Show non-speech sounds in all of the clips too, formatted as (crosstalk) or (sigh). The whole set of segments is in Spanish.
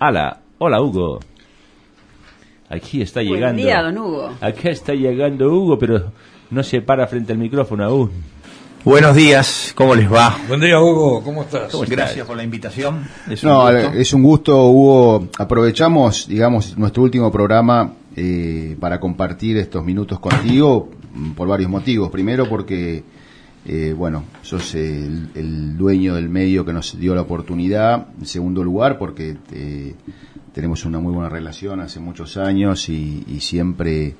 Hola, hola Hugo. Aquí está Buen llegando. día, don Hugo. Aquí está llegando Hugo, pero no se para frente al micrófono aún. Buenos días, ¿cómo les va? Buen día, Hugo, ¿cómo estás? ¿Cómo estás? Gracias por la invitación. Es un No, gusto. es un gusto, Hugo. Aprovechamos, digamos, nuestro último programa eh, para compartir estos minutos contigo mm, por varios motivos. Primero porque, eh, bueno, sos el, dueño del medio que nos dio la oportunidad. En segundo lugar porque eh, tenemos una muy buena relación hace muchos años y, siempre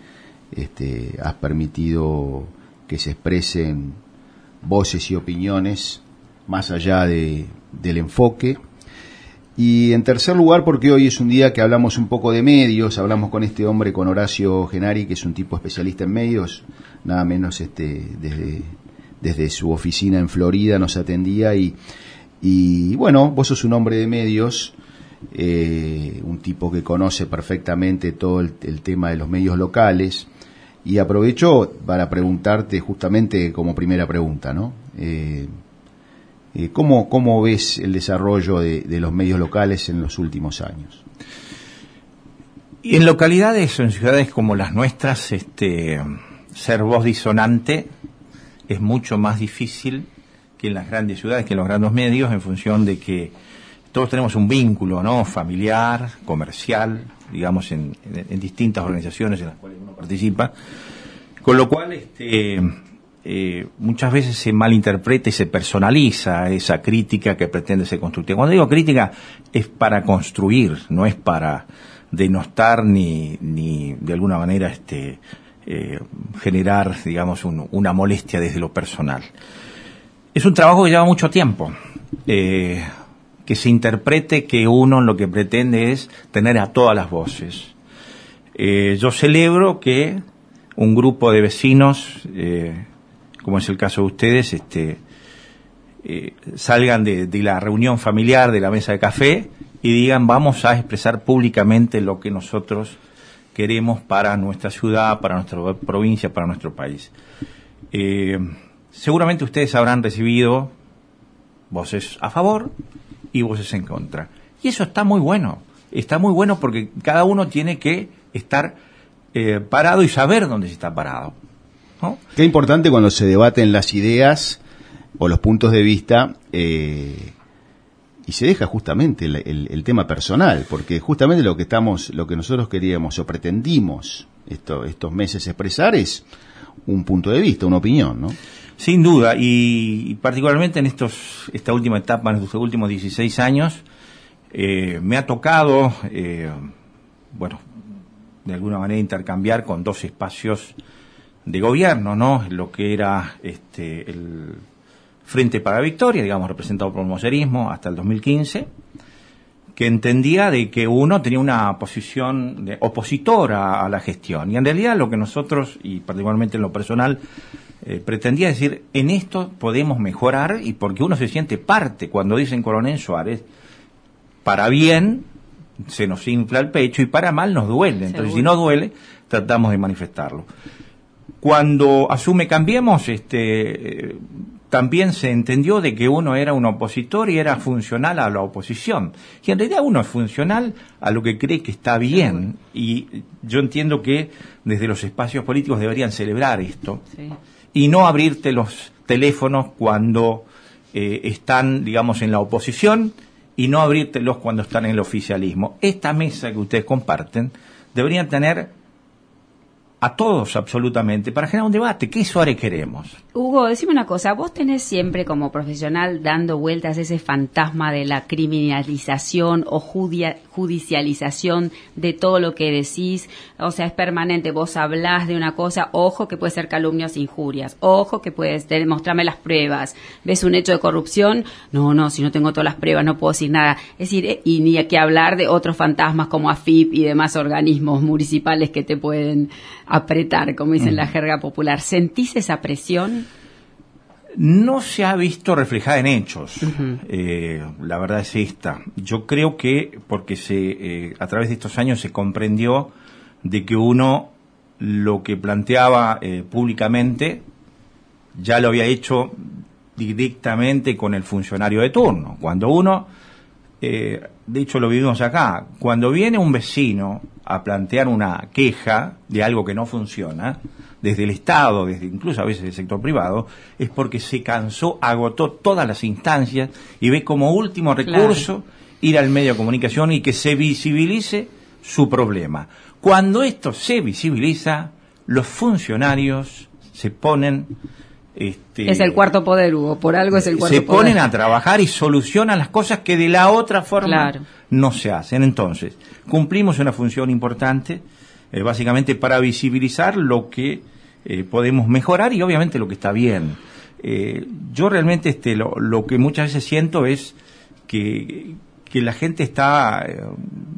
este, has permitido que se expresen voces y opiniones más allá de, del enfoque. Y en tercer lugar, porque hoy es un día que hablamos un poco de medios, hablamos con este hombre, con Horacio Genari, que es un tipo especialista en medios, nada menos este, desde, desde su oficina en Florida nos atendía y, y bueno, vos sos un hombre de medios, eh, un tipo que conoce perfectamente todo el, tema de los medios locales, y aprovecho para preguntarte justamente como primera pregunta, ¿no? Eh, eh, ¿cómo, ¿Cómo ves el desarrollo de, de los medios locales en los últimos años? Y en localidades o en ciudades como las nuestras, este, ser voz disonante es mucho más difícil que en las grandes ciudades, que en los grandes medios, en función de que todos tenemos un vínculo, ¿no? Familiar, comercial, digamos, en, en- distintas organizaciones en las cuales uno participa. Con lo cual, este, eh, muchas veces se malinterpreta y se personaliza esa crítica que pretende ser constructiva. Cuando digo crítica, es para construir, no es para denostar ni, ni de alguna manera este, eh, generar, digamos, un- una molestia desde lo personal. Es un trabajo que lleva mucho tiempo. eh, que se interprete que uno lo que pretende es tener a todas las voces. Eh, yo celebro que un grupo de vecinos, como es el caso de ustedes, este, salgan de, de la reunión familiar, de la mesa de café, y digan vamos a expresar públicamente lo que nosotros queremos para nuestra ciudad, para nuestra provincia, para nuestro país. Eh, seguramente ustedes habrán recibido voces a favor y voces en contra. Y eso está muy bueno. Está muy bueno porque cada uno tiene que estar eh, parado y saber dónde se está parado. Qué importante cuando se debaten las ideas o los puntos de vista eh, y se deja justamente el, tema personal, porque justamente lo que estamos, lo que nosotros queríamos o pretendimos esto- estos meses expresar es un punto de vista, una opinión, ¿no? Sin duda, y, y particularmente en estos, esta última etapa, en estos últimos 16 años, eh, me ha tocado, eh, bueno, de alguna manera intercambiar con dos espacios de gobierno, ¿no? Lo que era este, el Frente para Victoria, digamos, representado por el mocerismo hasta el 2015, que entendía de que uno tenía una posición de opositora a la gestión. Y en realidad lo que nosotros, y particularmente en lo personal, eh, pretendía decir, en esto podemos mejorar y porque uno se siente parte, cuando dicen Coronel Suárez, para bien se nos infla el pecho y para mal nos duele. Entonces, si no duele, tratamos de manifestarlo. Cuando asume Cambiemos, este, eh, también se entendió de que uno era un opositor y era funcional a la oposición. Y en realidad uno es funcional a lo que cree que está bien. Y yo entiendo que desde los espacios políticos deberían celebrar esto Sí. y no abrirte los teléfonos cuando eh, están, digamos, en la oposición y no abrírtelos cuando están en el oficialismo. Esta mesa que ustedes comparten deberían tener a todos absolutamente para generar un debate. ¿Qué Suárez queremos? Hugo, decime una cosa, vos tenés siempre como profesional dando vueltas ese fantasma de la criminalización o judicialización de todo lo que decís, o sea, es permanente, vos hablás de una cosa, ojo que puede ser calumnias e injurias, ojo que puedes mostrarme las pruebas, ves un hecho de corrupción, no, no, si no tengo todas las pruebas no puedo decir nada, es decir, eh, y ni que hablar de otros fantasmas como AFIP y demás organismos municipales que te pueden apretar, como dicen la jerga popular, ¿sentís esa presión? no se ha visto reflejada en hechos. Eh, la verdad es esta. Yo creo que porque se eh, a través de estos años se comprendió de que uno lo que planteaba eh, públicamente ya lo había hecho directamente con el funcionario de turno. Cuando uno eh, de hecho lo vivimos acá, cuando viene un vecino a plantear una queja de algo que no funciona, desde el Estado, desde incluso a veces el sector privado, es porque se cansó, agotó todas las instancias y ve como último recurso ir al medio de comunicación y que se visibilice su problema. Cuando esto se visibiliza, los funcionarios se ponen este, es el cuarto poder, Hugo, por algo es el cuarto se poder. ponen a trabajar y solucionan las cosas que de la otra forma no se hacen. Entonces, cumplimos una función importante, eh, básicamente para visibilizar lo que eh, podemos mejorar y obviamente lo que está bien. Eh, yo realmente este, lo, lo, que muchas veces siento es que, que la gente está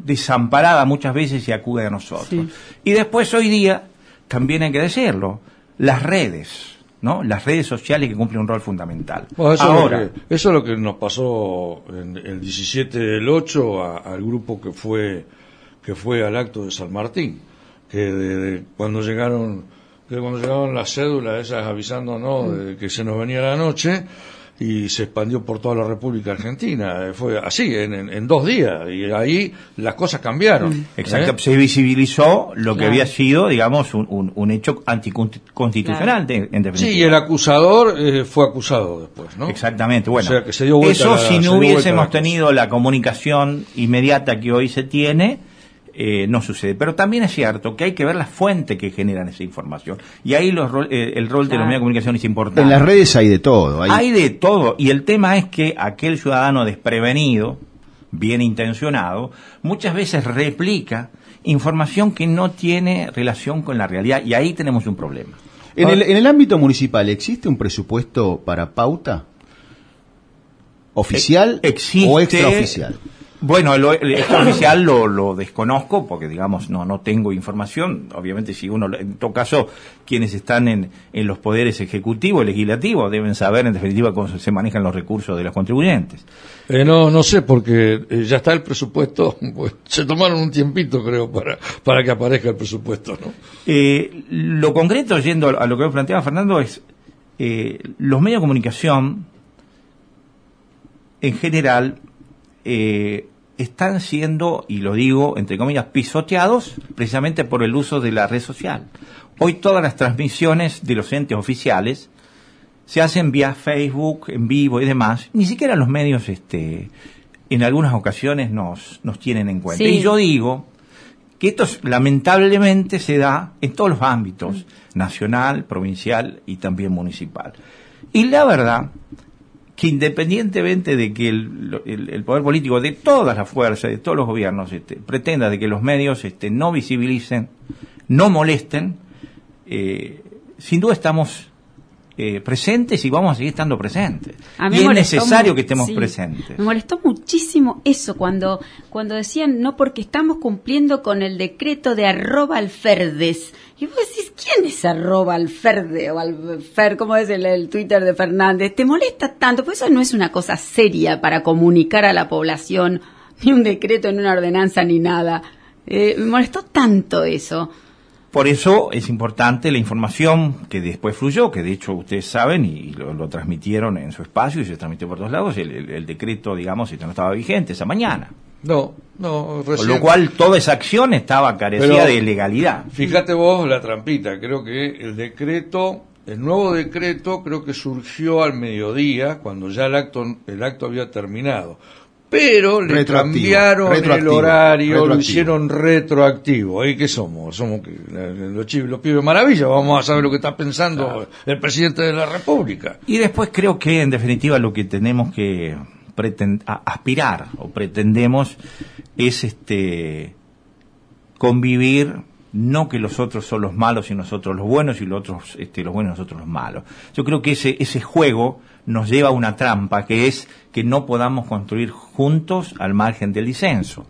desamparada muchas veces y acude a nosotros. Sí. Y después hoy día, también hay que decirlo, las redes ¿no? Las redes sociales que cumplen un rol fundamental. Bueno, eso, Ahora, es que, eso, es lo que nos pasó en el 17 del 8 a, al grupo que fue que fue al acto de San Martín, que de, de, cuando llegaron que cuando llegaron las cédulas esas avisándonos de que se nos venía la noche, y se expandió por toda la República Argentina. Fue así, en, en, en dos días, y ahí las cosas cambiaron. Mm. Exacto, ¿eh? se visibilizó lo que claro. había sido, digamos, un, un, un hecho anticonstitucional, claro. en definitiva. Sí, y el acusador eh, fue acusado después, ¿no? Exactamente, bueno. O sea, que se dio eso la, si no hubiésemos tenido la comunicación inmediata que hoy se tiene, eh, no sucede. Pero también es cierto que hay que ver la fuente que generan esa información. Y ahí los, eh, el rol claro. de los medios de comunicación es importante. En las redes hay de todo. Hay... hay de todo. Y el tema es que aquel ciudadano desprevenido, bien intencionado, muchas veces replica información que no tiene relación con la realidad. Y ahí tenemos un problema. En el, en el ámbito municipal, ¿existe un presupuesto para pauta? ¿Oficial Existe, o extraoficial? Bueno, lo, el oficial lo, lo, desconozco porque, digamos, no, no tengo información. Obviamente, si uno, en todo caso, quienes están en, en los poderes ejecutivo, legislativo, deben saber, en definitiva, cómo se manejan los recursos de los contribuyentes. Eh, no, no sé, porque eh, ya está el presupuesto. (laughs) Pues, se tomaron un tiempito, creo, para, para que aparezca el presupuesto, ¿no? Eh, lo concreto, yendo a lo que planteaba Fernando, es eh, los medios de comunicación, en general, eh, están siendo, y lo digo entre comillas, pisoteados precisamente por el uso de la red social. Hoy todas las transmisiones de los entes oficiales se hacen vía Facebook, en vivo y demás. Ni siquiera los medios, este, en algunas ocasiones nos, nos tienen en cuenta. Sí. Y yo digo que esto lamentablemente se da en todos los ámbitos, nacional, provincial y también municipal. Y la verdad que independientemente de que el, el, poder político de todas las fuerzas, de todos los gobiernos, este, pretenda de que los medios este, no visibilicen, no molesten, eh, sin duda estamos eh, presentes y vamos a seguir estando presentes. y es necesario que estemos sí, presentes. Me molestó muchísimo eso cuando, cuando decían no porque estamos cumpliendo con el decreto de arroba alferdes. Y vos decís, ¿quién es arroba alferde o alfer? ¿Cómo es el, el, Twitter de Fernández? ¿Te molesta tanto? Pues eso no es una cosa seria para comunicar a la población, ni un decreto, ni una ordenanza, ni nada. Eh, me molestó tanto eso. Por eso es importante la información que después fluyó, que de hecho ustedes saben y lo, lo transmitieron en su espacio y se transmitió por todos lados, el, el, el decreto, digamos, este no estaba vigente esa mañana. No, no, recién. Con lo cual toda esa acción estaba carecida de legalidad. Fíjate vos la trampita, creo que el decreto, el nuevo decreto creo que surgió al mediodía, cuando ya el acto, el acto había terminado pero le cambiaron el horario, lo hicieron retroactivo. ¿Ahí qué somos? Somos los, chivos, los pibes maravilla, vamos a saber lo que está pensando claro. el presidente de la República. Y después creo que en definitiva lo que tenemos que pretend, aspirar o pretendemos es este convivir no que los otros son los malos y nosotros los buenos y los otros este, los buenos y nosotros los malos. Yo creo que ese ese juego nos lleva a una trampa que es que no podamos construir juntos al margen del disenso.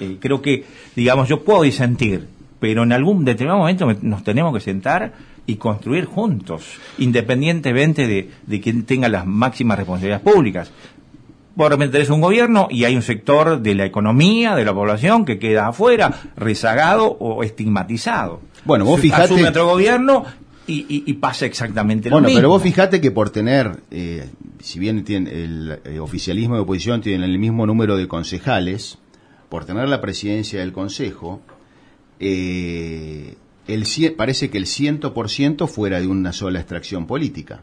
Eh, creo que, digamos, yo puedo disentir, pero en algún determinado momento nos tenemos que sentar y construir juntos, independientemente de, de quien tenga las máximas responsabilidades públicas. Vos repente tenés un gobierno y hay un sector de la economía, de la población, que queda afuera, rezagado o estigmatizado. Bueno, vos fijate... Asume otro gobierno Y, y- y pasa exactamente lo Bueno, mismo. pero vos fijate que por tener, eh, si bien tiene el eh, oficialismo de oposición tienen el mismo número de concejales, por tener la presidencia del Consejo, eh, el, parece que el 100% fuera de una sola extracción política.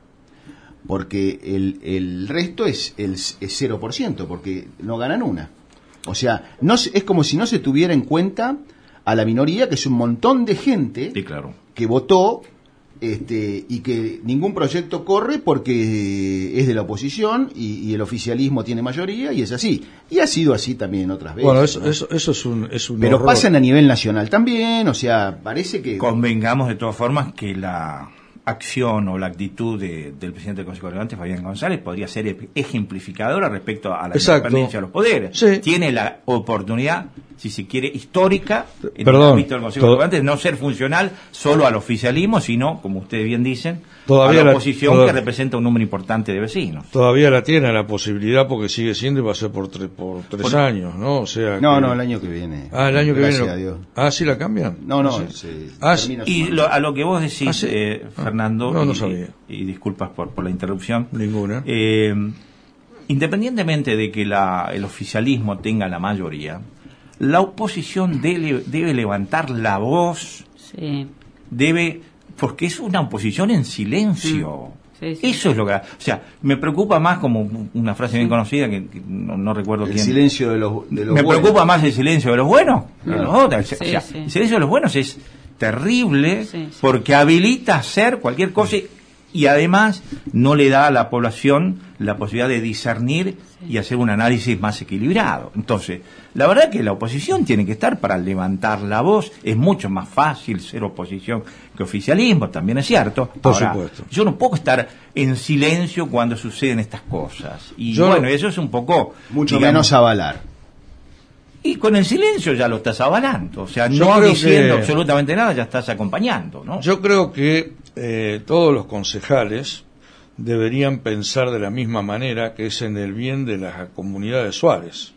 Porque el, el resto es, el, es 0%, porque no ganan una. O sea, no se- es como si no se tuviera en cuenta a la minoría, que es un montón de gente Sí, claro. que votó este, y que ningún proyecto corre porque es de la oposición y, y el oficialismo tiene mayoría y es así. Y ha sido así también otras veces. Bueno, eso, ¿no? eso, eso es un, es un Pero horror. pasan a nivel nacional también, o sea, parece que... Convengamos de todas formas que la acción o la actitud de- del presidente del Consejo Relevante, Fabián González, podría ser ejemplificadora respecto a la Exacto. independencia de los poderes. Sí. Tiene la oportunidad, si se quiere, histórica en Perdón, el ámbito del Consejo Relevante de no ser funcional solo al oficialismo, sino, como ustedes bien dicen, Todavía a la la- oposición toda- que representa un número importante de vecinos. Todavía la tiene la posibilidad porque sigue siendo y va a ser por, tre- por tres Por- años, ¿no? O sea. No, que- no, el año que viene. Ah, el año que Gracias viene. a Dios. Ah, sí la cambian. No, no, Sí. Ah, su Y lo- a lo que vos decís, Ah, sí. eh, Ah, Fernando, no, no y, sabía. y disculpas por, por la interrupción, Ninguna. Eh, independientemente de que la- el oficialismo tenga la mayoría, la oposición debe, debe levantar la voz, Sí. debe, porque es una oposición en silencio. Sí, sí. Eso es lo que... O sea, me preocupa más como una frase bien conocida que, que no, no recuerdo El quién. silencio de los, de los Me buenos. preocupa más el silencio de los buenos que de los otros. O Sí, sea, sí. El silencio de los buenos es terrible Sí, sí. porque habilita hacer cualquier cosa y- y además no le da a la población la posibilidad de discernir y hacer un análisis más equilibrado. Entonces, la verdad que la oposición tiene que estar para levantar la voz. Es mucho más fácil ser oposición que oficialismo, también es cierto. Por Ahora, supuesto. Yo no puedo estar en silencio cuando suceden estas cosas. Y Yo- bueno, eso es un poco... Mucho digamos, menos avalar. Y con el silencio ya lo estás avalando. O sea, Yo no diciendo que- absolutamente nada, ya estás acompañando, ¿no? Yo creo que eh, todos los concejales deberían pensar de la misma manera que es en el bien de la comunidad de Suárez.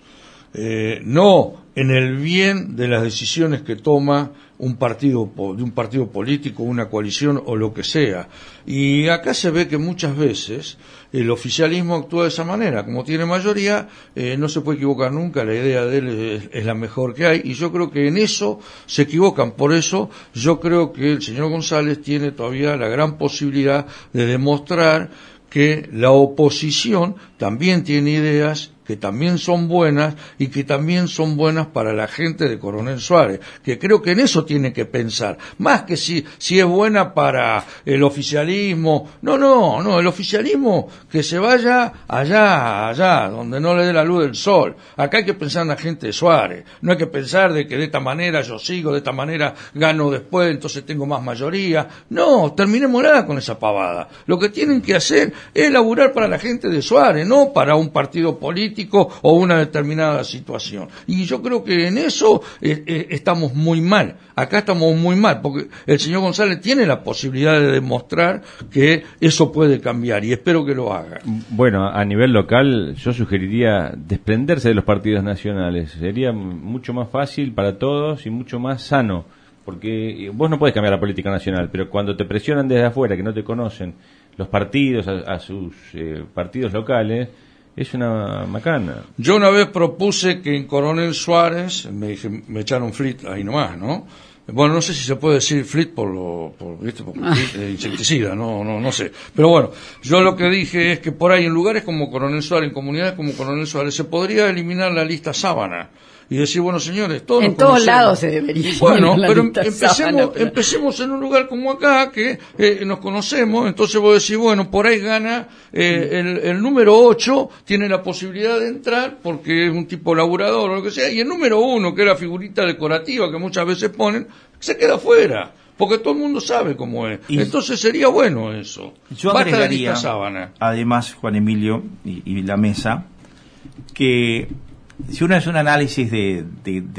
Eh, no en el bien de las decisiones que toma un partido de un partido político, una coalición o lo que sea. Y acá se ve que muchas veces el oficialismo actúa de esa manera. Como tiene mayoría, eh, no se puede equivocar nunca, la idea de él es la mejor que hay. Y yo creo que en eso se equivocan. Por eso yo creo que el señor González tiene todavía la gran posibilidad de demostrar que la oposición también tiene ideas que también son buenas y que también son buenas para la gente de Coronel Suárez, que creo que en eso tiene que pensar, más que si, si es buena para el oficialismo, no, no, no, el oficialismo que se vaya allá, allá, donde no le dé la luz del sol, acá hay que pensar en la gente de Suárez, no hay que pensar de que de esta manera yo sigo, de esta manera gano después, entonces tengo más mayoría, no, terminemos nada con esa pavada, lo que tienen que hacer es laburar para la gente de Suárez, no para un partido político o una determinada situación. Y yo creo que en eso eh, eh, estamos muy mal. Acá estamos muy mal, porque el señor González tiene la posibilidad de demostrar que eso puede cambiar y espero que lo haga. Bueno, a nivel local yo sugeriría desprenderse de los partidos nacionales. Sería mucho más fácil para todos y mucho más sano. Porque eh, vos no puedes cambiar la política nacional, pero cuando te presionan desde afuera, que no te conocen, los partidos a, sus partidos locales, es una macana. Yo una vez propuse que en Coronel Suárez, me, dije, me echaron flit ahí nomás, ¿no? Bueno, no sé si se puede decir flit por lo, por, ¿viste? por (laughs) eh, insecticida, no, no, no sé. Pero bueno, yo lo que dije es que por ahí en lugares como Coronel Suárez, en comunidades como Coronel Suárez, se podría eliminar la lista sábana y decir, bueno, señores, todos En todos lados se debería Bueno, pero lista empecemos, sábana, pero- empecemos en un lugar como acá, que eh, nos conocemos, entonces vos decís, bueno, por ahí gana eh, el, el número 8, tiene la posibilidad de entrar porque es un tipo laburador o lo que sea, y el número 1, que era figurita decorativa que muchas veces ponen, se queda fuera. Porque todo el mundo sabe cómo es. Y- Entonces sería bueno eso. Yo Basta de agregaría, sábana. además, Juan Emilio y, y la mesa, que si uno hace un análisis de,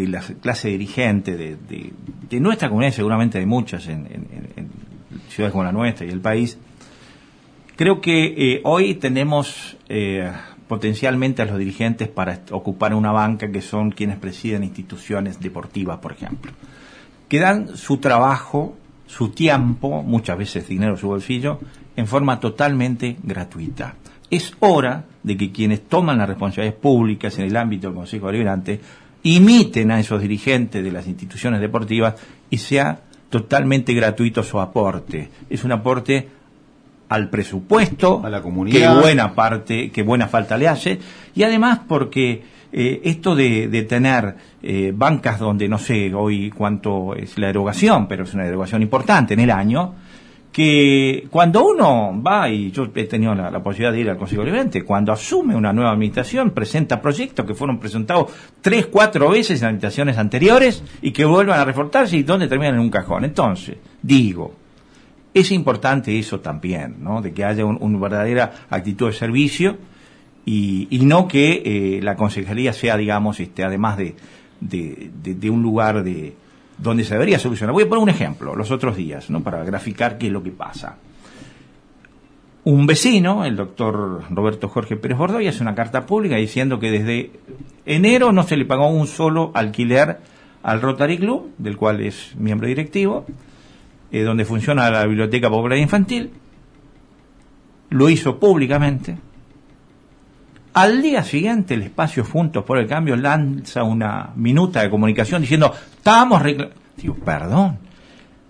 la clase dirigente de, nuestra comunidad, seguramente de muchas en, ciudades como la nuestra y el país, creo que eh, hoy tenemos eh, potencialmente a los dirigentes para ocupar una banca que son quienes presiden instituciones deportivas, por ejemplo, que dan su trabajo su tiempo, muchas veces dinero su bolsillo, en forma totalmente gratuita. Es hora de que quienes toman las responsabilidades públicas en el ámbito del Consejo Deliberante imiten a esos dirigentes de las instituciones deportivas y sea totalmente gratuito su aporte. Es un aporte al presupuesto, a la comunidad. que buena parte, que buena falta le hace, y además porque eh, esto de, de tener eh, bancas donde no sé hoy cuánto es la erogación, pero es una erogación importante en el año, que cuando uno va, y yo he tenido la, posibilidad de ir al Consejo Deliberante, cuando asume una nueva administración, presenta proyectos que fueron presentados tres, cuatro veces en administraciones anteriores y que vuelvan a reforzarse y donde terminan en un cajón. Entonces, digo, es importante eso también, ¿no? De que haya un- una verdadera actitud de servicio y, y no que eh, la concejalía sea, digamos, este, además de, de, de- de un lugar de donde se debería solucionar. Voy a poner un ejemplo, los otros días, ¿no? Para graficar qué es lo que pasa. Un vecino, el doctor Roberto Jorge Pérez Bordoy, hace una carta pública diciendo que desde enero no se le pagó un solo alquiler al Rotary Club, del cual es miembro directivo, eh, donde funciona la Biblioteca Popular Infantil. Lo hizo públicamente. Al día siguiente, el espacio Juntos por el Cambio lanza una minuta de comunicación diciendo, estamos recla-". Digo, perdón.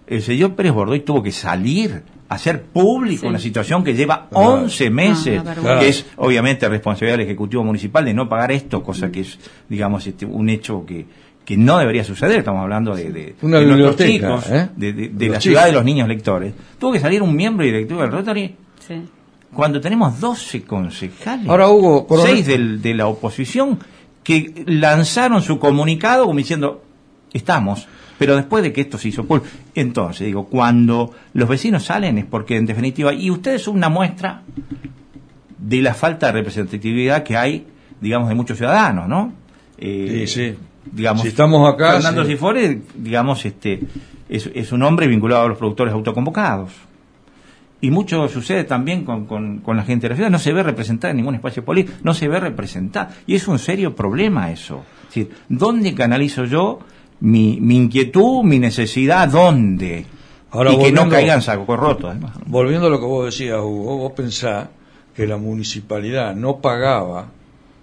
El señor Pérez Bordoy tuvo que salir a hacer público Sí. una situación que lleva Claro. 11 meses, Ah, que es obviamente responsabilidad del Ejecutivo Municipal de no pagar esto, cosa que es, digamos, este, un hecho que, que no debería suceder. Estamos hablando de, de, Una de nuestros biblioteca, chicos, ¿eh? de, de- de Los la ciudad de los niños lectores. Tuvo que salir un miembro directivo del Rotary Sí. Cuando tenemos 12 concejales, Ahora, Hugo, coronel- 6 del- de la oposición, que lanzaron su comunicado como diciendo, estamos, pero después de que esto se hizo público. Entonces, digo, cuando los vecinos salen es porque, en definitiva, y ustedes son una muestra de la falta de representatividad que hay, digamos, de muchos ciudadanos, ¿no? Eh, Sí, sí. Digamos, Si estamos acá, Fernando sí. Cifore, digamos, este, es, es un hombre vinculado a los productores autoconvocados. Y mucho sucede también con, con, con la gente de la ciudad. No se ve representada en ningún espacio político, no se ve representada. Y es un serio problema eso. Es decir, ¿dónde canalizo yo mi, mi inquietud, mi necesidad? ¿Dónde? Ahora, y que no caigan saco roto, además. Volviendo a lo que vos decías, Hugo, vos pensás que la municipalidad no pagaba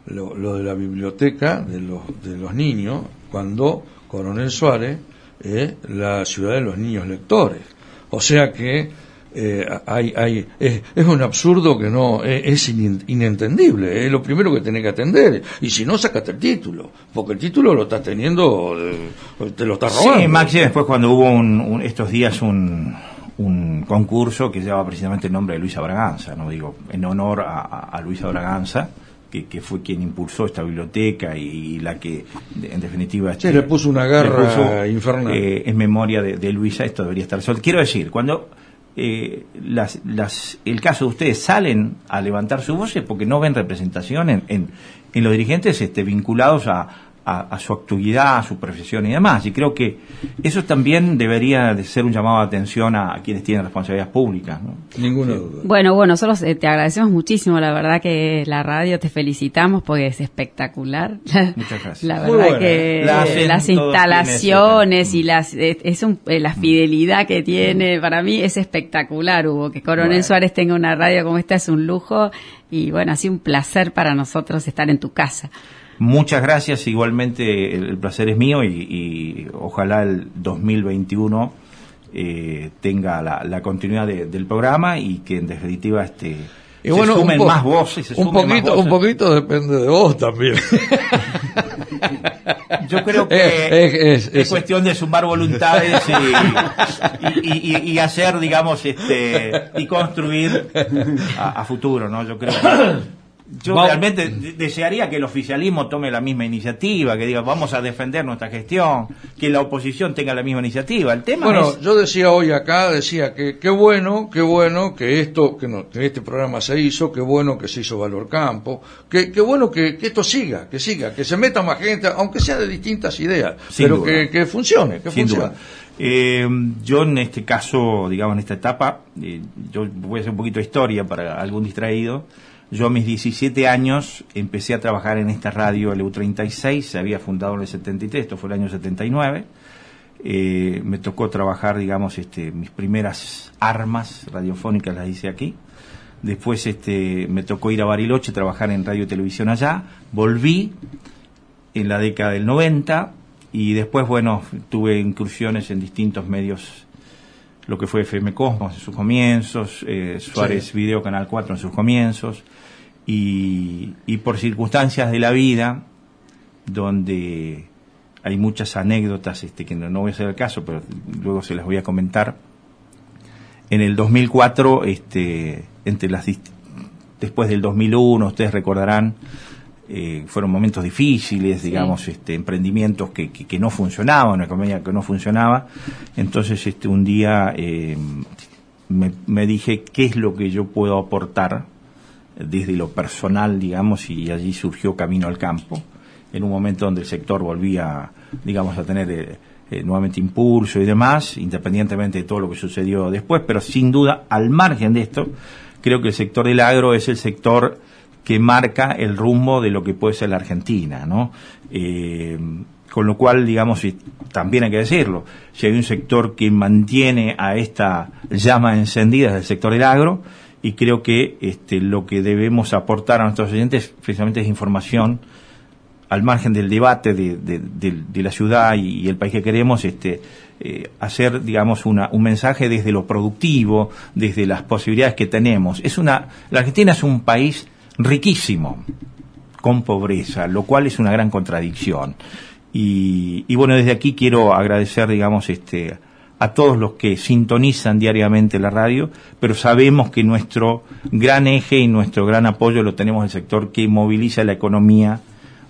lo, lo de la biblioteca de los, de los niños cuando Coronel Suárez es la ciudad de los niños lectores. O sea que eh, hay, hay, es, es un absurdo que no es, es in- inentendible. Es lo primero que tenés que atender. Y si no, sacate el título. Porque el título lo estás teniendo, eh, te lo estás robando. Sí, Maxi, después cuando hubo un, un- estos días un, un concurso que llevaba precisamente el nombre de Luisa Braganza, no digo, en honor a, a- Luisa Braganza, que, que fue quien impulsó esta biblioteca y, la que, en definitiva, Sí, este, le puso una garra puso, infernal. eh, en memoria de, de Luisa, esto debería estar sol. Quiero decir, cuando eh, las, las, el caso de ustedes salen a levantar su voz es porque no ven representación en, en, en los dirigentes este, vinculados a, a, a su actividad, a su profesión y demás. Y creo que eso también debería de ser un llamado de atención a, a quienes tienen responsabilidades públicas. ¿no? Ninguna duda. Bueno, bueno, nosotros eh, te agradecemos muchísimo, la verdad que la radio te felicitamos porque es espectacular. (laughs) Muchas gracias. La verdad que ¿eh? La las instalaciones y las eh, es un- eh, la fidelidad que tiene para mí es espectacular, Hugo. Que Coronel Bueno. Suárez tenga una radio como esta es un lujo y bueno, ha sido un placer para nosotros estar en tu casa. Muchas gracias, igualmente el, placer es mío y, y ojalá el 2021 eh, tenga la, la continuidad de- del programa y que en definitiva este, Y bueno, se sumen más voces. se un sumen más poquito, voces. un poquito depende de vos también. (laughs) Yo creo que es- es, es- cuestión de sumar voluntades y, y- y- y hacer, digamos, este y construir a, a futuro, ¿no? Yo creo que yo realmente de- desearía que el oficialismo tome la misma iniciativa, que diga vamos a defender nuestra gestión, que la oposición tenga la misma iniciativa. El tema Bueno, es yo decía hoy acá, decía que qué bueno, qué bueno que esto, que, no- que este programa se hizo, qué bueno que se hizo Valor Campo, que qué bueno que, que esto siga, que siga, que se meta más gente, aunque sea de distintas ideas, Sin pero que, que funcione, que Sin funcione. duda. Eh, yo en este caso, digamos, en esta etapa, eh, yo voy a hacer un poquito de historia para algún distraído. Yo a mis 17 años empecé a trabajar en esta radio, el EU36, se había fundado en el 73, esto fue el año 79. eh, me tocó trabajar, digamos, este, mis primeras armas radiofónicas las hice aquí. Después este, me tocó ir a Bariloche, trabajar en radio y televisión allá. Volví en la década del 90 y después, bueno, tuve incursiones en distintos medios, lo que fue FM Cosmos en sus comienzos, eh, Suárez Video Canal 4 en sus comienzos, y, y por circunstancias de la vida, donde hay muchas anécdotas este, que no, voy a hacer el caso, pero luego se las voy a comentar. En el 2004, este, entre las después del 2001, ustedes recordarán, eh, fueron momentos difíciles, digamos, este, emprendimientos que, que, no funcionaban, una economía que no funcionaba. Entonces, este, un día eh, me, me, dije qué es lo que yo puedo aportar desde lo personal, digamos, y allí surgió Camino al Campo. En un momento donde el sector volvía, digamos, a tener eh, eh, nuevamente impulso y demás, independientemente de todo lo que sucedió después, pero sin duda, al margen de esto, creo que el sector del agro es el sector que marca el rumbo de lo que puede ser la Argentina, ¿no? Eh, con lo cual, digamos, y también hay que decirlo, si hay un sector que mantiene a esta llama encendida es el sector del agro, y creo que este, lo que debemos aportar a nuestros oyentes precisamente es información, al margen del debate de, la ciudad y, el país que queremos, este, eh, hacer, digamos, una, un mensaje desde lo productivo, desde las posibilidades que tenemos. Es una, la Argentina es un país riquísimo, con pobreza, lo cual es una gran contradicción. Y, bueno, desde aquí quiero agradecer, digamos, este, a todos los que sintonizan diariamente la radio, pero sabemos que nuestro gran eje y nuestro gran apoyo lo tenemos en el sector que moviliza la economía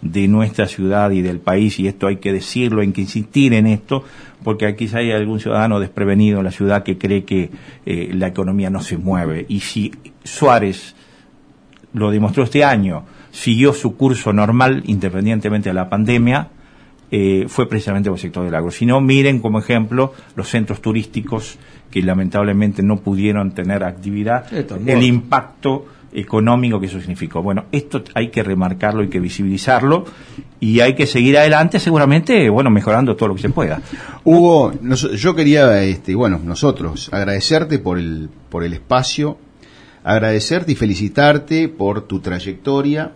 de nuestra ciudad y del país, y esto hay que decirlo, hay que insistir en esto, porque aquí hay algún ciudadano desprevenido en la ciudad que cree que eh, la economía no se mueve. Y si Suárez lo demostró este año, siguió su curso normal independientemente de la pandemia, eh, fue precisamente por el sector del agro. Si no, miren como ejemplo los centros turísticos que lamentablemente no pudieron tener actividad, el impacto económico que eso significó. Bueno, esto hay que remarcarlo, hay que visibilizarlo y hay que seguir adelante seguramente, bueno, mejorando todo lo que se pueda. Hugo, yo quería, este, bueno, nosotros agradecerte por el, por el espacio, agradecerte y felicitarte por tu trayectoria,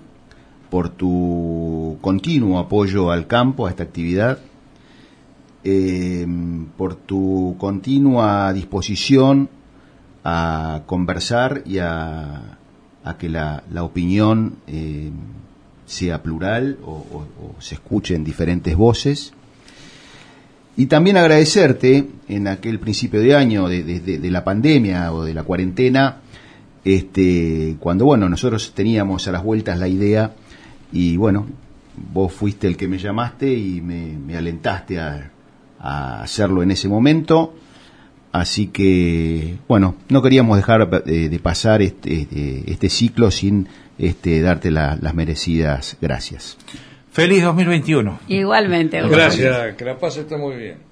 por tu continuo apoyo al campo, a esta actividad, eh, por tu continua disposición a conversar y a a que la, la opinión eh, sea plural o, se escuchen diferentes voces. Y también agradecerte en aquel principio de año de, de, la pandemia o de la cuarentena, este, cuando bueno, nosotros teníamos a las vueltas la idea y bueno, vos fuiste el que me llamaste y me, me alentaste a, a hacerlo en ese momento Así que, bueno, no queríamos dejar eh, de, pasar este, este, este, ciclo sin este, darte las merecidas gracias. Feliz 2021. Igualmente. Gracias, que la paz esté muy bien.